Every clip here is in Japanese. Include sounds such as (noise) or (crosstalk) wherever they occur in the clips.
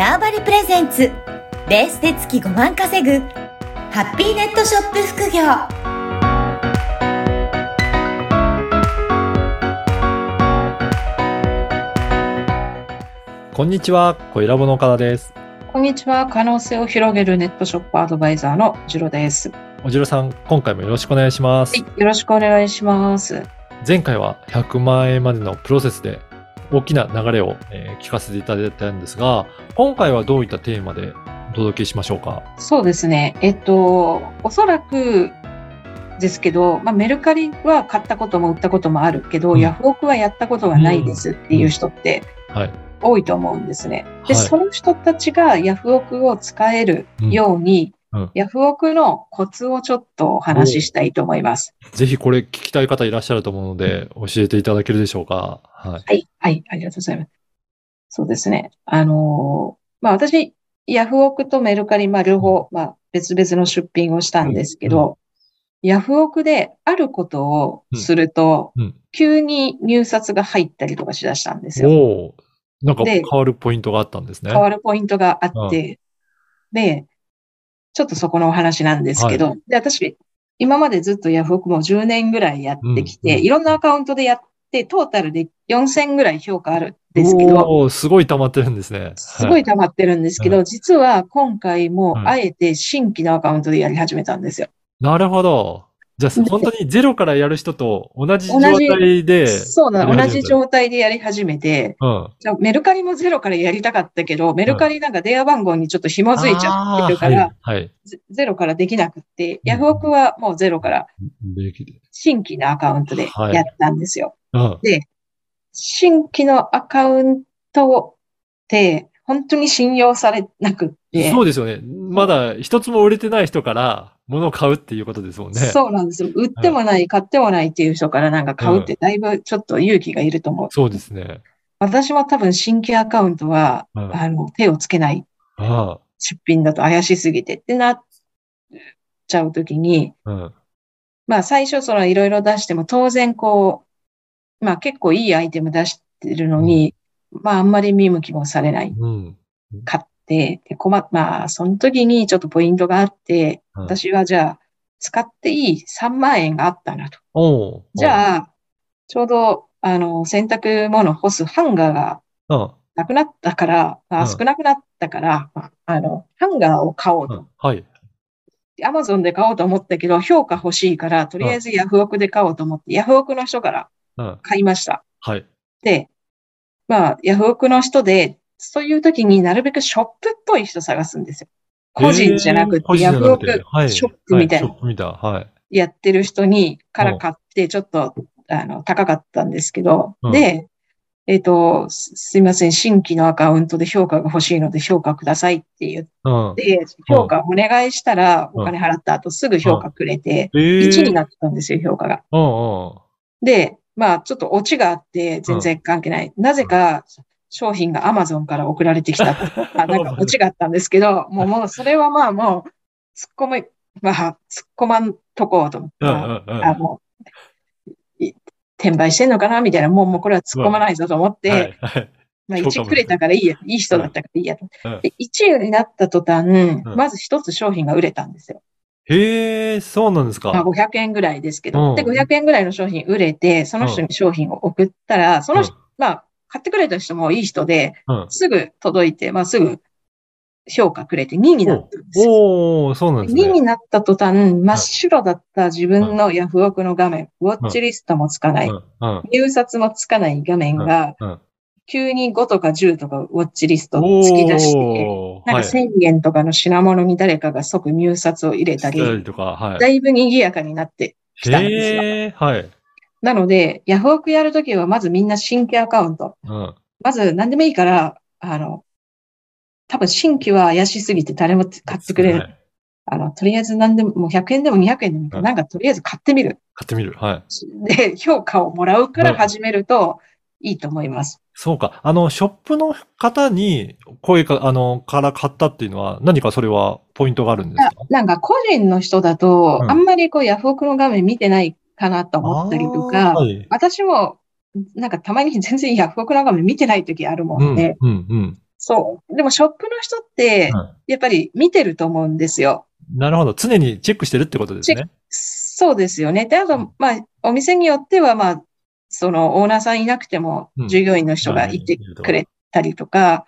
ターバリプレゼンツベースで月5万稼ぐハッピーネットショップ副業こんにちは、小ラボの岡田です。こんにちは。可能性を広げるネットショップアドバイザーのジロです。はおじろさん、今回もよろしくお願いします。い。よろしくお願いします。前回は100万円までのプロセスで大きな流れを、えー聞かせていただいたんですが、今回はどういったテーマでお届けしましょうか？そうですね。えっと、おそらくですけど、まあ、メルカリは買ったことも売ったこともあるけど、うんヤフオクはやったことがないですっていう人ってはい。多いと思うんですね。で、はいその人たちがヤフオクを使えるように、ヤフオクのコツをちょっとお話ししたいと思います。ぜひこれ聞きたい方いらっしゃると思うので、教えていただけるでしょうか？はい。はい、はい、ありがとうございます。そうですね。あのーまあ私、ヤフオクとメルカリ、まあ両方、まあ別々の出品をしたんですけど、ヤフオクであることをすると、うん。急に入札が入ったりとかしだしたんですよ。おおなんかで変わるポイントがあったんですね。変わるポイントがあって、で、ちょっとそこのお話なんですけど、で、私、今までずっとヤフオクも10年ぐらいやってきて、うんうんいろんなアカウントでやって、トータルで4000ぐらい評価あるんですけど、すごい溜まってるんですね。すごい溜まってるんですけど、は実は今回もはいあえて新規のアカウントでやり始めたんですよ。なるほど。じゃあ、本当にゼロからやる人と同じ状態で。そうなの、同じ状態でやり始めて、うん。じゃあメルカリもゼロからやりたかったけど、メルカリなんか電話番号にちょっと紐づいちゃってるから、はい。はい。ゼゼロからできなくって、ヤフオクはもうゼロから新規のアカウントでやったん。ですよ。うん。新規のアカウントって本当に信用されなくって、そうですよね。まだ一つも売れてない人から物を買うっていうことですもんね。そうなんですよ。売ってもない、買ってもないっていう人からなんか買うってだいぶちょっと勇気がいると思う。そうですね。私も多分新規アカウントは、うんあの、手をつけないあ出品だと怪しすぎてってなっちゃうときに。まあ最初そのいろいろ出しても当然こう、まあ結構いいアイテム出してるのに、まああんまり見向きもされない。うん。買って、で困っ、まあその時にちょっとポイントがあって、うん私はじゃあ使っていい3万円があったなと。じゃあ、ちょうど、あの、洗濯物干すハンガーがうん。なくなったから、まあ、うん少なくなったから、まああの、ハンガーを買おうとうん。。はい。アマゾンで買おうと思ったけど、評価欲しいから、とりあえずヤフオクで買おうと思って、ヤフオクの人からうん。買いました。はい。で、まあ、ヤフオクの人で、そういう時になるべくショップっぽい人探すんですよ。個人じゃなくて、ヤフオクはいショップみたいなはショップみたい。はい。やってる人に、から買って、ちょっと、あの、高かったんですけど、うんで、えっと、すすいません、新規のアカウントで評価が欲しいので評価くださいって言っうん。て、評価お願いしたら、うんお金払った後すぐ評価くれて、えー1になったんですよ、評価が。で、まあ、ちょっとオチがあって、全然関係ない。なぜか、商品が Amazon から送られてきたと。(laughs) あなんかオチがあったんですけど、もう、もう、それはまあもう、突っ込む、まあ、突っ込まんとこうと思って。あ、もう、い転売してんのかなみたいな、もう、もうこれは突っ込まないぞと思って、はいはい。まあ、評価も1くれたからいいや、いい人だったからいいやと。うんで、1位になった途端、んまず一つ商品が売れたんですよ。へえ、そうなんですまあ、か。500円ぐらいですけうんど。で、500円ぐらいの商品売れて、その人に商品を送ったら、その人、まあ、買ってくれた人もいい人で、うん。すぐ届いて、まあ、すぐ評価くれて2になったんですよ。おおそうなんです2ね。になった途端、真っ白だった自分のヤフオクの画面、ウォッチリストもつかない、入札もつかない画面が、うん。急に5とか10とかウォッチリスト突き出して。なんか1000円とかの品物に誰かが即入札を入れたり、はい。だいぶ賑やかになってきたんですよ。はい。なので、ヤフオクやるときはまずみんな新規アカウント。うん。まず何でもいいから、あの、多分新規は怪しすぎて誰も買ってくれる。はいあの、とりあえず何でも、もう100円でも200円でもいいから、うんなんかとりあえず買ってみる。買ってみる。はい。で、評価をもらうから始めるといいと思います。そうか。あの、ショップの方に声か、あの、から買ったっていうのは、何かそれはポイントがあるんですか？あなんか個人の人だと、うんあんまりこうヤフオクの画面見てないかなと思ったりとか、はい。私もなんかたまに全然ヤフオクの画面見てない時あるもうんん、で、うん、うん。そう。でもショップの人って、うんやっぱり見てると思うんですよ。なるほど。常にチェックしてるってことですね。そうですよね。で、あと、まあ、お店によっては、まあ、そのオーナーさんいなくてもうん従業員の人がいてくれたりとか、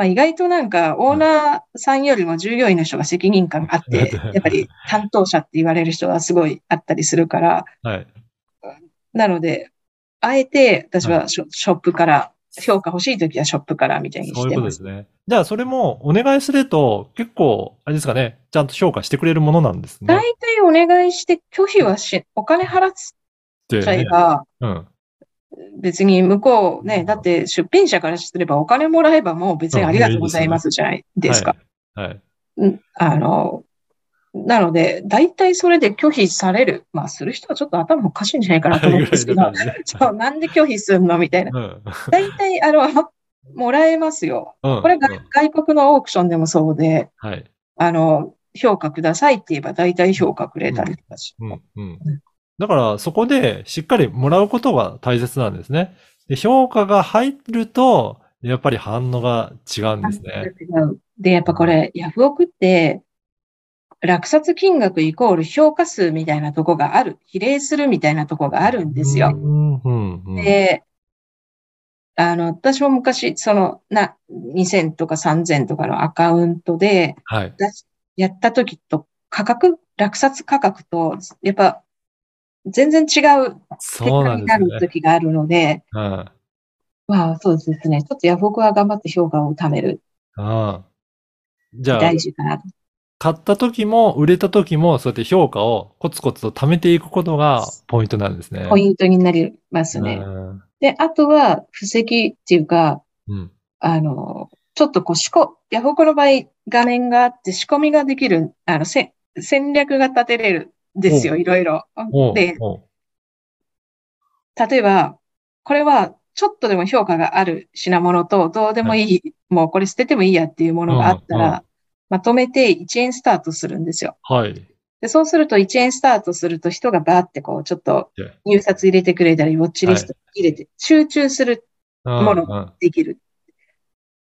まあ、意外となんかオーナーさんよりも従業員の人が責任感があって、うん (laughs) やっぱり担当者って言われる人はすごいあったりするから、はい。なので、あえて私はショショップから、評価欲しいときはショップからみたいにそういうしてま。ことですすね。じゃあ、それもお願いすると、結構、あれですかね、ちゃんと評価してくれるものなんですね。大体お願いして拒否はし、お金払っでちゃえば、うん。別に向こうね、だって出品者からすればお金もらえばもう別にありがとうございますじゃないですか。はい。あの、なので、大体それで拒否される。まあ、する人はちょっと頭おかしいんじゃないかなと思うんですけど、(laughs) そう、なんで拒否するのみたいな。うん。大体、あの、もらえますよ。うん。これがうん外国のオークションでもそうで、はい。あの、評価くださいって言えば大体評価くれたりとかし。うん。うん。だから、そこでしっかりもらうことが大切なんですね。で、評価が入ると、やっぱり反応が違うんですね。で、やっぱこれ、ヤフオクって、落札金額イコール評価数みたいなとこがある、比例するみたいなとこがあるんですよ。うん。うん。うん。で、あの、私も昔、その、な、2000とか3000とかのアカウントで、はい。やった時と価格、落札価格と、やっぱ、全然違う結そうな果になる。時があるので、うん。まあそうですね。ちょっとヤフオクは頑張って評価を貯める。ああ。じゃあ、大事かなと。買った時も、売れた時も、そうやって評価をコツコツと貯めていくことがポイントなんですね。ポイントになりますね。うんで、あとは、布石っていうか、うん。あの、ちょっとこう、仕込、ヤフオクの場合、画面があって仕込みができる、あの、せ戦略が立てれるんですよ、おいろいろ。で、例えば、これは、ちょっとでも評価がある品物と、どうでもいい、もうこれ捨ててもいいやっていうものがあったら、まとめて1円スタートするんですよ。はい。で、そうすると1円スタートすると人がバーってこう、ちょっとで入札入れてくれたり、ウォッチリスト入れて、集中する、うんものうんできる。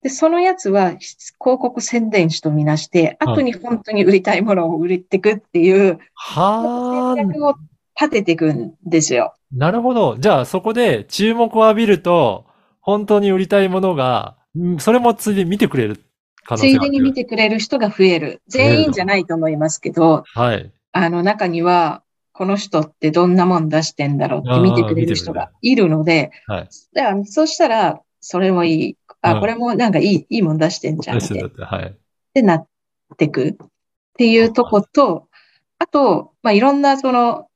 で、そのやつは広告宣伝誌とみなして、うん後に本当に売りたいものを売っていくっていうはあ、戦略を立てていくんですよ。なるほど。じゃあそこで注目を浴びると、本当に売りたいものが、うんそれもついでに見てくれる可能つ性がある。いでに見てくれる人が増える。全員じゃないと思いますけど、はい。あの中には、この人ってどんなもん出してんだろうって見てくれる人がいるので、はい。そうしたら、それもいい。うん。あ、これもなんかいい、いいもん出してんじゃんって。だって、はい。ってなってく。っていうとこと、あと、まあ、いろんなその、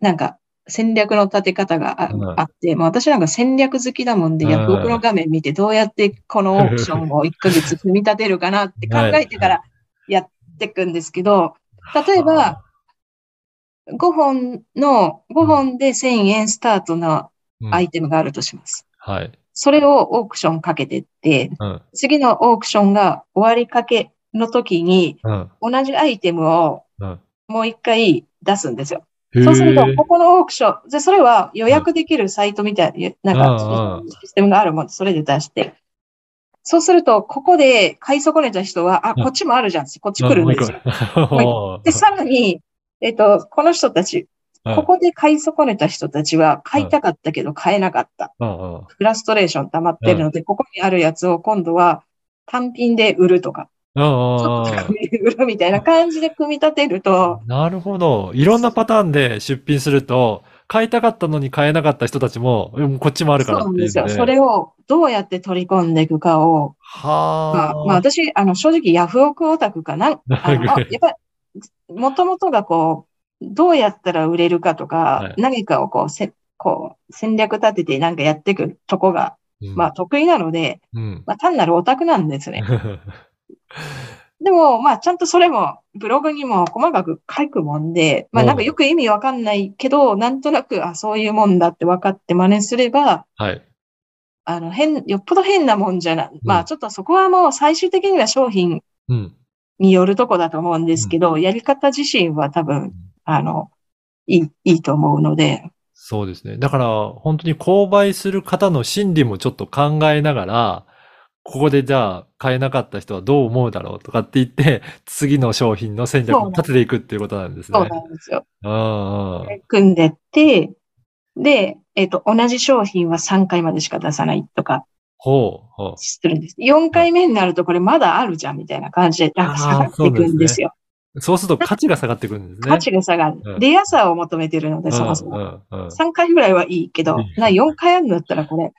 なんか戦略の立て方があって、まあ、私なんか戦略好きだもんで、うん。ヤフオクの画面見てどうやってこのオークションを1ヶ月組み立てるかなって考えてからやっていくんですけど、例えば、5本の、5本で1000円スタートのうん。アイテムがあるとします。はい。それをオークションかけてって、うん。次のオークションが終わりかけの時に、うん。同じアイテムをうん。もう一回出すんですよ。へそうするとー、ここのオークション、で、それは予約できるサイトみたいな、なんか、システムがあるもんで、それで出して。そうすると、ここで買い損ねた人は、あ、うんこっちもあるじゃんこっち来るんですよ。よで、さらに、えっと、この人たち、ここで買い損ねた人たちは、買いたかったけど買えなかった。フラストレーション溜まってるので、ここにあるやつを今度は単品で売るとか、うんちょっと高めで売るみたいな感じで組み立てると、なるほど。いろんなパターンで出品すると、買いたかったのに買えなかった人たちも、うんこっちもあるからそう。なんですよ。それをどうやって取り込んでいくかを、まはあ、まあ私、あの、正直ヤフオクオタクかな。(laughs) あのあやっぱり、もともとがこう、どうやったら売れるかとか、はい何かをこう、せこう戦略立ててなんかやっていくとこが、うんまあ得意なので、うん。まあ単なるオタクなんですね。(laughs) でも、まあちゃんとそれもブログにも細かく書くもんで、まあなんかよく意味わかんないけど、なんとなく、あ、そういうもんだって分かって真似すれば、はい。あの、変、よっぽど変なもんじゃな、まあちょっとそこはもう最終的には商品うん。によるとこだと思うんですけど、やり方自身は多分、あの、いい、いいと思うので、そうですね。だから、本当に購買する方の心理もちょっと考えながら、ここでじゃあ買えなかった人はどう思うだろうとかって言って、(laughs) 次の商品の戦略を立てていくっていうことなんですね。そうなんですよ。うんうんで組んでって、で、えっ、と、同じ商品は3回までしか出さないとかほうほう。するんです。4回目になるとこれまだあるじゃんみたいな感じで、なんか下がっていくんですよ。そうすると価値が下がってくるんですね。価値が下がる。うんレアさを求めてるので、そもそも。うんうんうん3回ぐらいはいいけどうん、な4回あるんだったらこれ、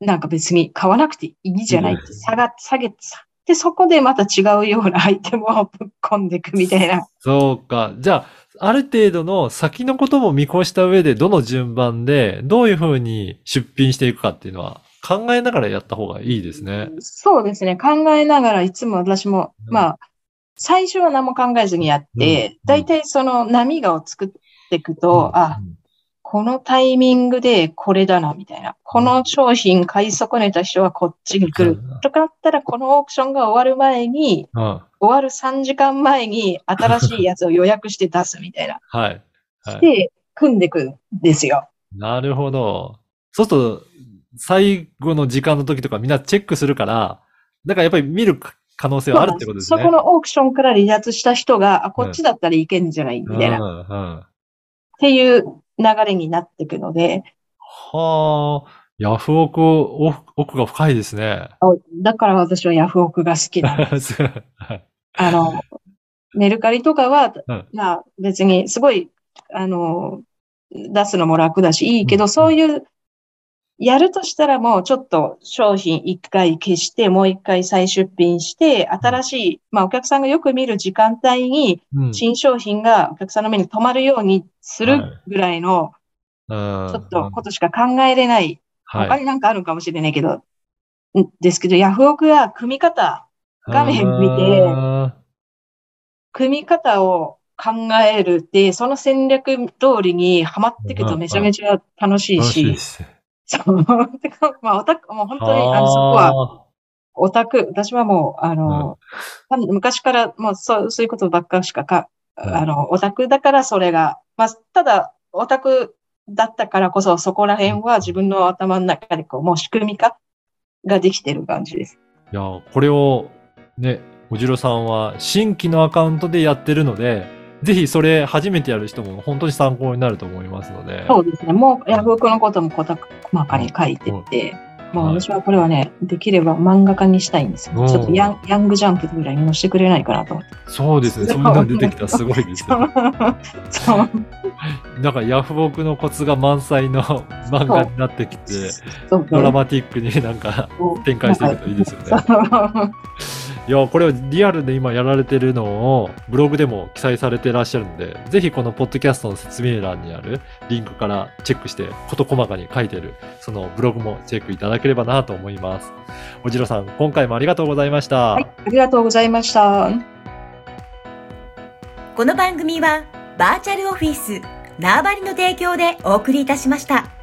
なんか別に買わなくていいじゃないって下が、下げてさ。で、そこでまた違うようなアイテムを (laughs) ぶっ込んでいくみたいな。そうか。じゃあ、ある程度の先のことも見越した上で、どの順番で、どういうふうに出品していくかっていうのは、考えながらやった方がいいですね。そうですね。考えながらいつも私も、うんまあ、最初は何も考えずにやっうんて、だいたいその波がを作っていくと、あ、うんこのタイミングでこれだな、みたいな。この商品買い損ねた人はこっちに来る。とかだったら、このオークションが終わる前に、うん。終わる3時間前に新しいやつを予約して出すみたいな。はい。はい。で、組んでいくんですよ。なるほど。そうすると、最後の時間の時とかみんなチェックするから、だからやっぱり見る可能性はあるってことですね。そこのオークションから離脱した人が、あ、こっちだったらいけんじゃないみたいな。っうんうんていう流れになっていくので、はあ、ヤフオク、お奥が深いですね。おだから私はヤフオクが好きなんです。は (laughs) いあの、メルカリとかは、うんまあ別にすごい、あの、出すのも楽だしいいけど、うんそういう、やるとしたらもうちょっと商品一回消して、もう一回再出品して、新しい、まあお客さんがよく見る時間帯にうん。新商品がお客さんの目に留まるようにするぐらいの、ちちょょっとことしか考えれない、はい。他になんかあるかもしれないけど、んですけど、ヤフオクは組み方、画面見てあ組み方を考えるって、その戦略通りにはまっていくとめちゃめちゃ楽しーいし、そう。(laughs) まあ、オタク、もう本当に、あ。の、そこは、オタク、私はもう、あの、多分昔からもうそう、そういうことばっかしかか、うん。あの、オタクだからそれが、まあ、ただ、オタクだったからこそ、そこら辺は自分の頭の中でこう、もう仕組み化ができてる感じです。いや、これをね、おじろさんは新規のアカウントでやってるので、ぜひそれ初めてやる人も本当に参考になると思いますので。そうですね。もう、ヤフオクのことも細かに書いてて、もうはい私はこれはね、できれば漫画家にしたいんですよ。うんちょっとヤンヤングジャンプぐらいに載せてくれないかなと思って。そうですね。そそうういうの出てきたらすごいですよ。そう。なんかヤフオクのコツが満載の漫画になってきて、ドラマティックになんか展開していくといいですよね。いや、これはリアルで今やられてるのをブログでも記載されてらっしゃるんで、ぜひこのポッドキャストの説明欄にあるリンクからチェックして、事細かに書いてる、そのブログもチェックいただければなと思います。おじろさん、今回もありがとうございました。はい、ありがとうございました。この番組はバーチャルオフィス縄張りの提供でお送りいたしました。